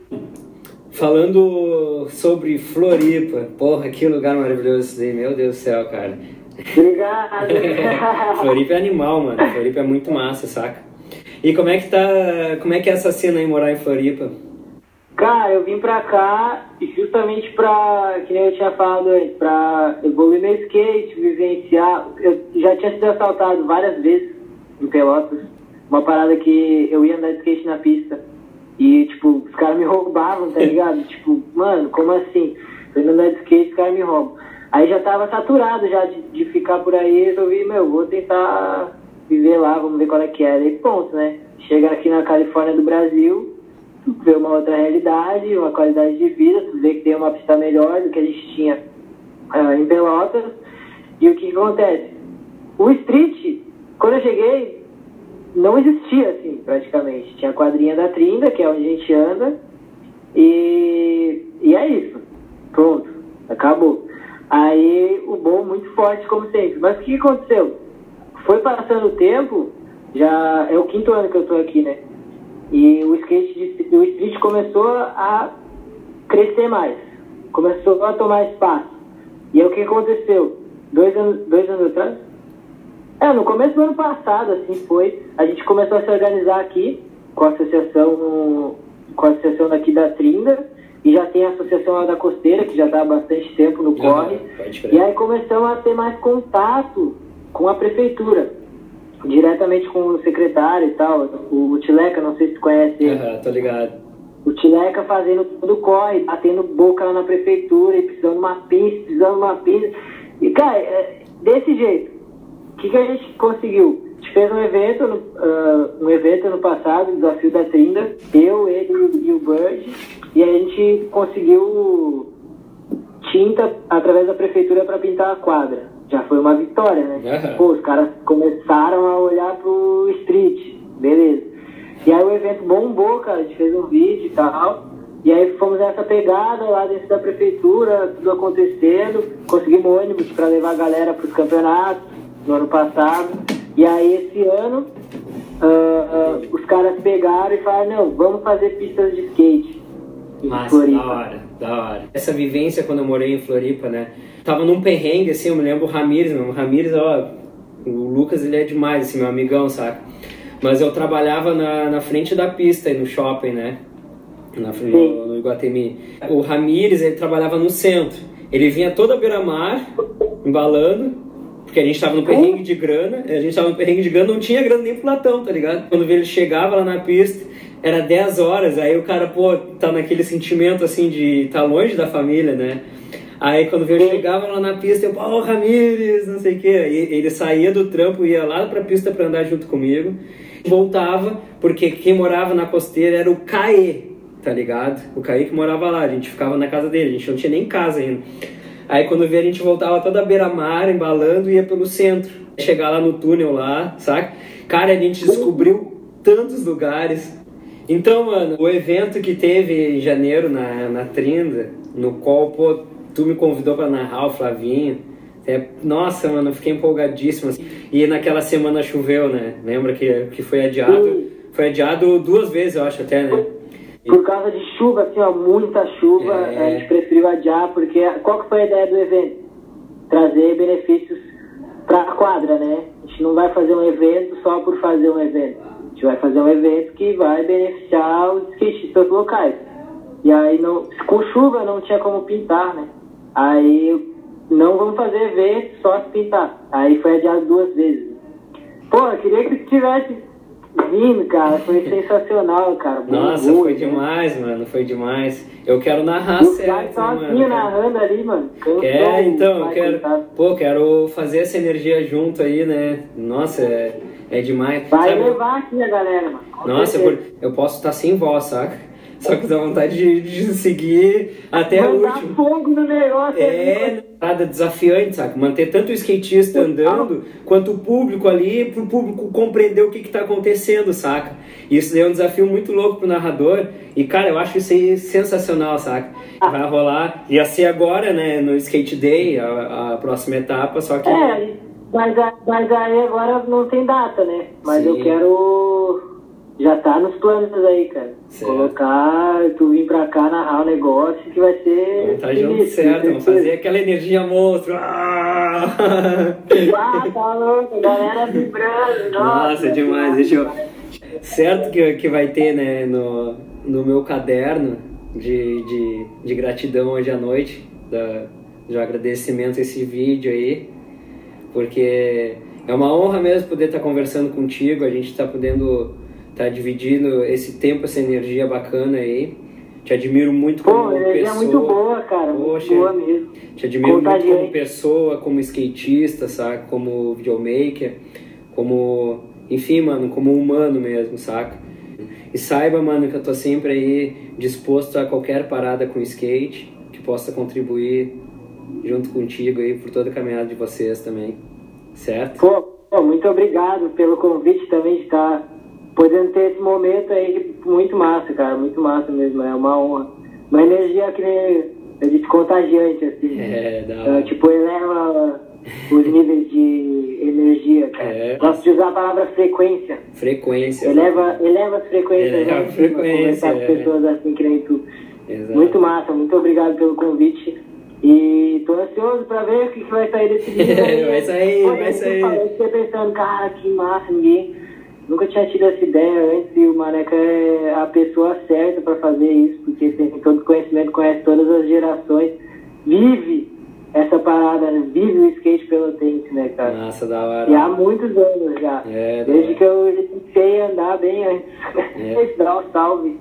Falando sobre Floripa, porra, que lugar maravilhoso esse daí, meu Deus do céu, cara. Obrigado. Floripa é animal, mano. Floripa é muito massa, saca? E como é que tá, como é que é essa cena aí, morar em Floripa? Cara, eu vim pra cá justamente pra, que nem eu tinha falado antes, pra evoluir meu skate, vivenciar. Eu já tinha sido assaltado várias vezes em Pelotas. Uma parada que eu ia andar de skate na pista. E, tipo, os caras me roubavam, tá ligado? tipo, mano, como assim? Eu andar de skate, os caras me roubam. Aí já tava saturado já de, de ficar por aí, resolvi, meu, vou tentar viver lá, vamos ver qual é que é. E ponto, né? Chega aqui na Califórnia do Brasil, vê uma outra realidade, uma qualidade de vida, vê que tem uma pista melhor do que a gente tinha uh, em Pelotas. E o que, que acontece? O street, quando eu cheguei, não existia assim, praticamente. Tinha a quadrinha da Trinda, que é onde a gente anda, e, e é isso. Pronto, acabou. Aí o bom muito forte, como sempre. Mas o que aconteceu? Foi passando o tempo, já é o quinto ano que eu tô aqui, né? E o skate, de, o street começou a crescer mais, começou a tomar espaço. E aí o que aconteceu? Dois anos, dois anos atrás? É, no começo do ano passado, assim foi, a gente começou a se organizar aqui com a associação, com a associação daqui da Trinda, e já tem a associação lá da Costeira, que já está há bastante tempo no corre. E aí começamos a ter mais contato com a prefeitura, diretamente com o secretário e tal. O, o Tileca, não sei se tu conhece ele. Uhum, tô ligado. O Tileca fazendo tudo corre, batendo boca lá na prefeitura e precisando de uma pista, precisando de uma pista. E, cara, é, desse jeito, o que, que a gente conseguiu? A gente fez um evento, no, uh, um evento no passado, Desafio da Trinda, eu, ele e o Bird, e a gente conseguiu tinta através da prefeitura para pintar a quadra. Já foi uma vitória, né? Uhum. Pô, os caras começaram a olhar pro street, beleza. E aí o evento bombou, cara, a gente fez um vídeo e tal. E aí fomos nessa pegada lá dentro da prefeitura, tudo acontecendo. Conseguimos ônibus para levar a galera para os campeonatos no ano passado. E aí esse ano uh, uh, os caras pegaram e falaram, não, vamos fazer pistas de skate. Massa, da hora, da hora. Essa vivência quando eu morei em Floripa, né? Tava num perrengue, assim, eu me lembro o Ramires, O Ramires, ó, o Lucas, ele é demais, assim, meu amigão, saca? Mas eu trabalhava na, na frente da pista, no shopping, né? Na, no, no Iguatemi. O Ramires, ele trabalhava no centro. Ele vinha toda beira-mar, embalando, porque a gente tava no perrengue de grana, a gente tava no perrengue de grana, não tinha grana nem pro latão, tá ligado? Quando ele chegava lá na pista, era 10 horas, aí o cara, pô, tá naquele sentimento assim de tá longe da família, né? Aí quando eu chegava lá na pista, eu, pô, Ramires, não sei o quê. E ele saía do trampo, ia lá pra pista pra andar junto comigo. Voltava, porque quem morava na costeira era o Caê, tá ligado? O Caê que morava lá, a gente ficava na casa dele, a gente não tinha nem casa ainda. Aí quando via a gente voltava toda beira-mar, embalando e ia pelo centro. Chegar lá no túnel lá, saca? Cara, a gente descobriu tantos lugares. Então, mano, o evento que teve em janeiro na, na Trinda, no qual, pô, tu me convidou para narrar o Flavinho. É, nossa, mano, eu fiquei empolgadíssimo. Assim. E naquela semana choveu, né? Lembra que, que foi adiado? Sim. Foi adiado duas vezes, eu acho, até, né? Por causa de chuva, assim, ó, muita chuva, é. a gente preferiu adiar, porque qual que foi a ideia do evento? Trazer benefícios para a quadra, né? A gente não vai fazer um evento só por fazer um evento. Gente vai fazer um evento que vai beneficiar os skatistas locais. E aí, não, com chuva, não tinha como pintar, né? Aí, não vamos fazer evento, só se pintar. Aí foi adiado duas vezes. Pô, eu queria que tivesse vindo, cara. Foi sensacional, cara. Nossa, foi né? demais, mano. Foi demais. Eu quero narrar o certo, tá sozinho mano. narrando ali, mano. é, então, eu quero... Pô, quero fazer essa energia junto aí, né? Nossa, é, é demais. Vai Sabe? levar aqui a galera, mano. Nossa, eu, eu posso estar sem voz, saca? Só que dá vontade de, de seguir até Mandar o último. fogo no negócio. É, nada desafiante, sabe? Manter tanto o skatista andando, quanto o público ali, pro público compreender o que que tá acontecendo, saca? Isso é um desafio muito louco pro narrador. E, cara, eu acho isso aí sensacional, saca? Ah. Vai rolar. Ia ser agora, né, no Skate Day, a, a próxima etapa, só que... É, mas, mas aí agora não tem data, né? Mas Sim. eu quero já tá nos planos aí, cara. Certo. Colocar, tu vir pra cá narrar o negócio que vai ser. Vamos tá junto certo, vamos fazer aquela energia monstro. Ah, ah tá louco, galera vibrando. Nossa, nossa demais. Deixa eu... Certo que, que vai ter, né, no, no meu caderno de, de, de gratidão hoje à noite, da, de agradecimento esse vídeo aí, porque é uma honra mesmo poder estar conversando contigo, a gente está podendo tá dividindo esse tempo, essa energia bacana aí. Te admiro muito como Pô, pessoa. muito boa, cara. Poxa, boa mesmo. Te admiro muito como pessoa, como skatista, sabe? Como videomaker. como, enfim, mano, como humano mesmo, saca? E saiba, mano, que eu tô sempre aí disposto a qualquer parada com skate que possa contribuir junto contigo aí por toda a caminhada de vocês também, certo? Pô, pô muito obrigado pelo convite também de estar podendo ter esse momento aí muito massa, cara, muito massa mesmo, é uma honra. Uma energia que nem a gente contagiante, assim. É, da uh, Tipo, eleva os níveis de energia, cara. É. Gosto de usar a palavra frequência. Frequência. Eleva, eleva as frequências. Eleva né? frequência, Conversar com é. pessoas assim que nem tu. Exato. Muito massa, muito obrigado pelo convite. E tô ansioso pra ver o que, que vai sair desse vídeo. Vai sair, vai eu sair. falei, Fiquei pensando, cara, que massa, ninguém. Nunca tinha tido essa ideia antes e o Maneca é a pessoa certa pra fazer isso, porque tem todo conhecimento, conhece todas as gerações, vive essa parada, vive o skate pelotense, né, cara? Massa, da hora. E há muitos anos já. É, Desde que eu iniciei a andar bem antes. É. Dar um salve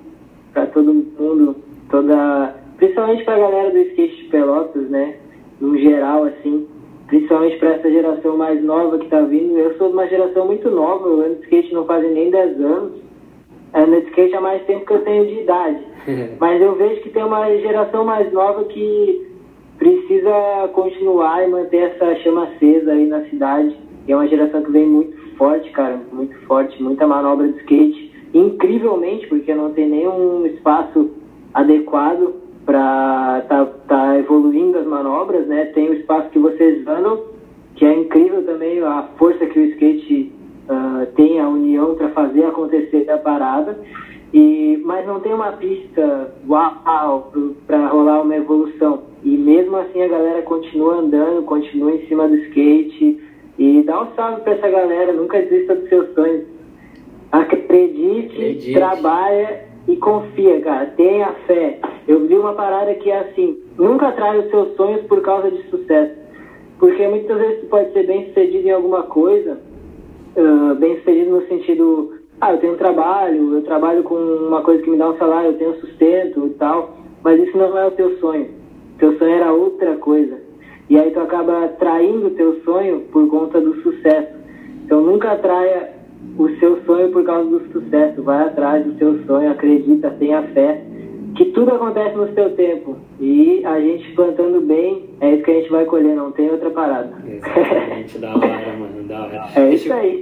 pra todo mundo, toda. Principalmente pra galera do skate de Pelotas, né? No geral, assim. Principalmente pra essa geração mais nova que tá vindo. Eu sou de uma geração muito nova, eu ando de skate não fazem nem 10 anos. Ando de skate há mais tempo que eu tenho de idade. Mas eu vejo que tem uma geração mais nova que precisa continuar e manter essa chama acesa aí na cidade. E é uma geração que vem muito forte, cara, muito forte, muita manobra de skate. Incrivelmente, porque não tem nenhum espaço adequado para tá, tá evoluindo as manobras, né? Tem o espaço que vocês andam, que é incrível também a força que o skate ah, tem, a união para fazer acontecer a parada. E, mas não tem uma pista uau para rolar uma evolução. E mesmo assim a galera continua andando, continua em cima do skate. E dá um salve para essa galera, nunca desista dos seus sonhos. Acredite, Acredite. trabalha e confia, cara. Tenha fé. Eu vi uma parada que é assim: nunca trai os seus sonhos por causa de sucesso. Porque muitas vezes tu pode ser bem sucedido em alguma coisa, ah, bem sucedido no sentido, ah, eu tenho trabalho, eu trabalho com uma coisa que me dá um salário, eu tenho sustento e tal, mas isso não é o teu sonho. Teu sonho era outra coisa. E aí tu acaba traindo o teu sonho por conta do sucesso. Então nunca traia o seu sonho por causa do sucesso. Vai atrás do seu sonho, acredita, tenha fé, que tudo acontece no seu tempo. E a gente plantando bem, é isso que a gente vai colher, não tem outra parada. Exatamente, da hora, mano, da hora. É Deixa isso aí.